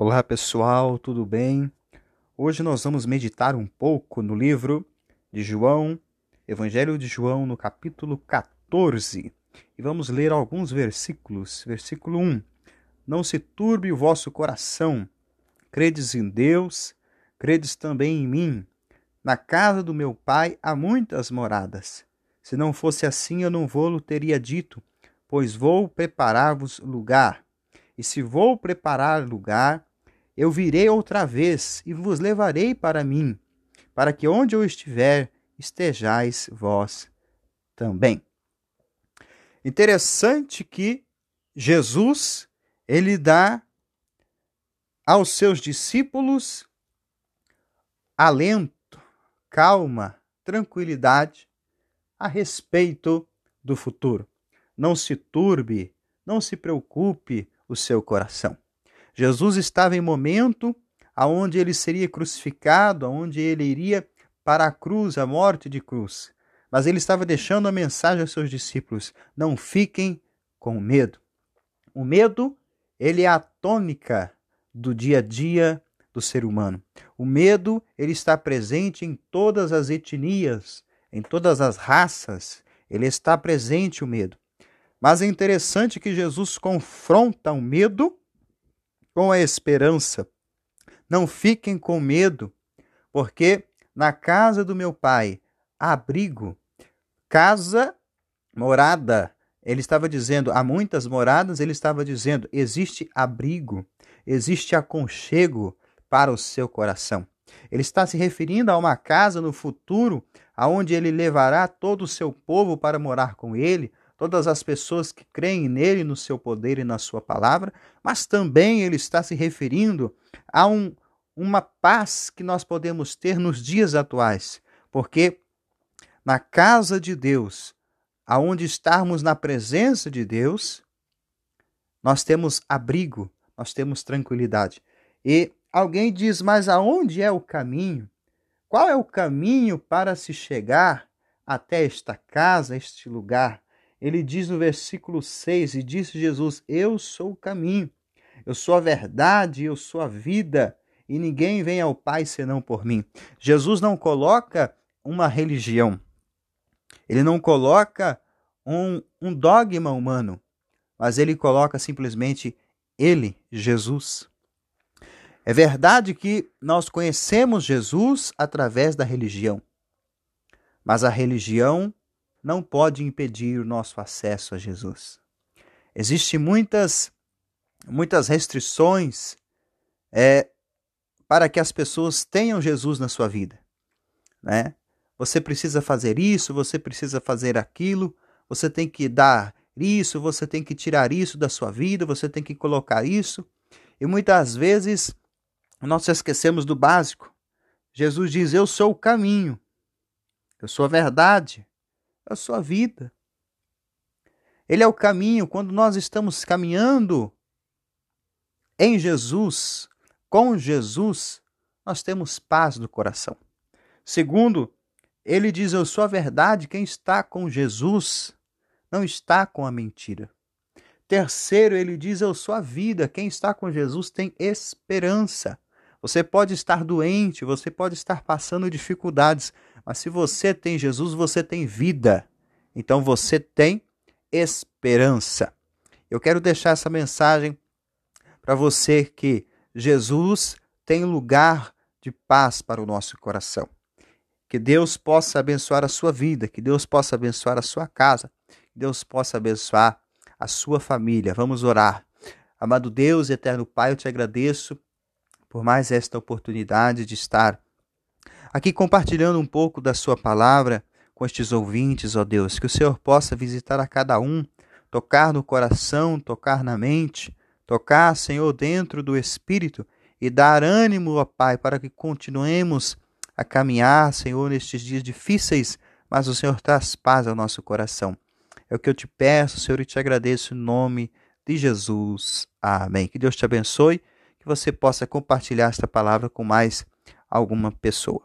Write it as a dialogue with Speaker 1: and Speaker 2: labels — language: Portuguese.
Speaker 1: Olá pessoal, tudo bem? Hoje nós vamos meditar um pouco no livro de João, Evangelho de João, no capítulo 14. E vamos ler alguns versículos. Versículo 1: Não se turbe o vosso coração, credes em Deus, credes também em mim. Na casa do meu pai há muitas moradas. Se não fosse assim, eu não vou-lo teria dito, pois vou preparar-vos lugar. E se vou preparar lugar, eu virei outra vez e vos levarei para mim, para que onde eu estiver, estejais vós também. Interessante que Jesus ele dá aos seus discípulos alento, calma, tranquilidade a respeito do futuro. Não se turbe, não se preocupe o seu coração. Jesus estava em momento aonde ele seria crucificado, aonde ele iria para a cruz, a morte de cruz. Mas ele estava deixando a mensagem aos seus discípulos: não fiquem com medo. O medo, ele é a tônica do dia a dia do ser humano. O medo, ele está presente em todas as etnias, em todas as raças. Ele está presente o medo. Mas é interessante que Jesus confronta o medo com a esperança. Não fiquem com medo, porque na casa do meu pai abrigo, casa, morada. Ele estava dizendo, há muitas moradas, ele estava dizendo, existe abrigo, existe aconchego para o seu coração. Ele está se referindo a uma casa no futuro, aonde ele levará todo o seu povo para morar com ele, todas as pessoas que creem nele, no seu poder e na sua palavra, mas também ele está se referindo a um, uma paz que nós podemos ter nos dias atuais, porque na casa de Deus, aonde estarmos na presença de Deus, nós temos abrigo, nós temos tranquilidade. E alguém diz: Mas aonde é o caminho? Qual é o caminho para se chegar até esta casa, este lugar? Ele diz no versículo 6: E disse Jesus: Eu sou o caminho, eu sou a verdade, eu sou a vida, e ninguém vem ao Pai senão por mim. Jesus não coloca uma religião, ele não coloca um, um dogma humano, mas ele coloca simplesmente Ele, Jesus. É verdade que nós conhecemos Jesus através da religião, mas a religião não pode impedir o nosso acesso a Jesus. Existem muitas, muitas restrições é, para que as pessoas tenham Jesus na sua vida. Né? Você precisa fazer isso, você precisa fazer aquilo, você tem que dar isso, você tem que tirar isso da sua vida, você tem que colocar isso. E muitas vezes nós esquecemos do básico. Jesus diz: Eu sou o caminho, eu sou a verdade, a sua vida. Ele é o caminho. Quando nós estamos caminhando em Jesus, com Jesus, nós temos paz no coração. Segundo, ele diz: Eu sou a verdade. Quem está com Jesus não está com a mentira. Terceiro, ele diz: Eu sou a vida. Quem está com Jesus tem esperança. Você pode estar doente, você pode estar passando dificuldades, mas se você tem Jesus, você tem vida. Então você tem esperança. Eu quero deixar essa mensagem para você que Jesus tem lugar de paz para o nosso coração. Que Deus possa abençoar a sua vida, que Deus possa abençoar a sua casa, que Deus possa abençoar a sua família. Vamos orar. Amado Deus, eterno Pai, eu te agradeço por mais esta oportunidade de estar aqui compartilhando um pouco da Sua palavra com estes ouvintes, ó Deus. Que o Senhor possa visitar a cada um, tocar no coração, tocar na mente, tocar, Senhor, dentro do espírito e dar ânimo, ó Pai, para que continuemos a caminhar, Senhor, nestes dias difíceis, mas o Senhor traz paz ao nosso coração. É o que eu te peço, Senhor, e te agradeço em nome de Jesus. Amém. Que Deus te abençoe, você possa compartilhar esta palavra com mais alguma pessoa.